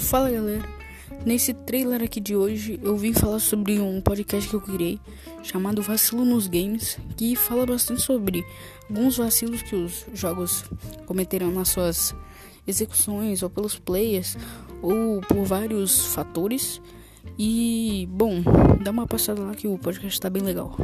Fala galera, nesse trailer aqui de hoje eu vim falar sobre um podcast que eu criei chamado Vacilo nos Games, que fala bastante sobre alguns vacilos que os jogos cometeram nas suas execuções ou pelos players ou por vários fatores. E bom, dá uma passada lá que o podcast está bem legal.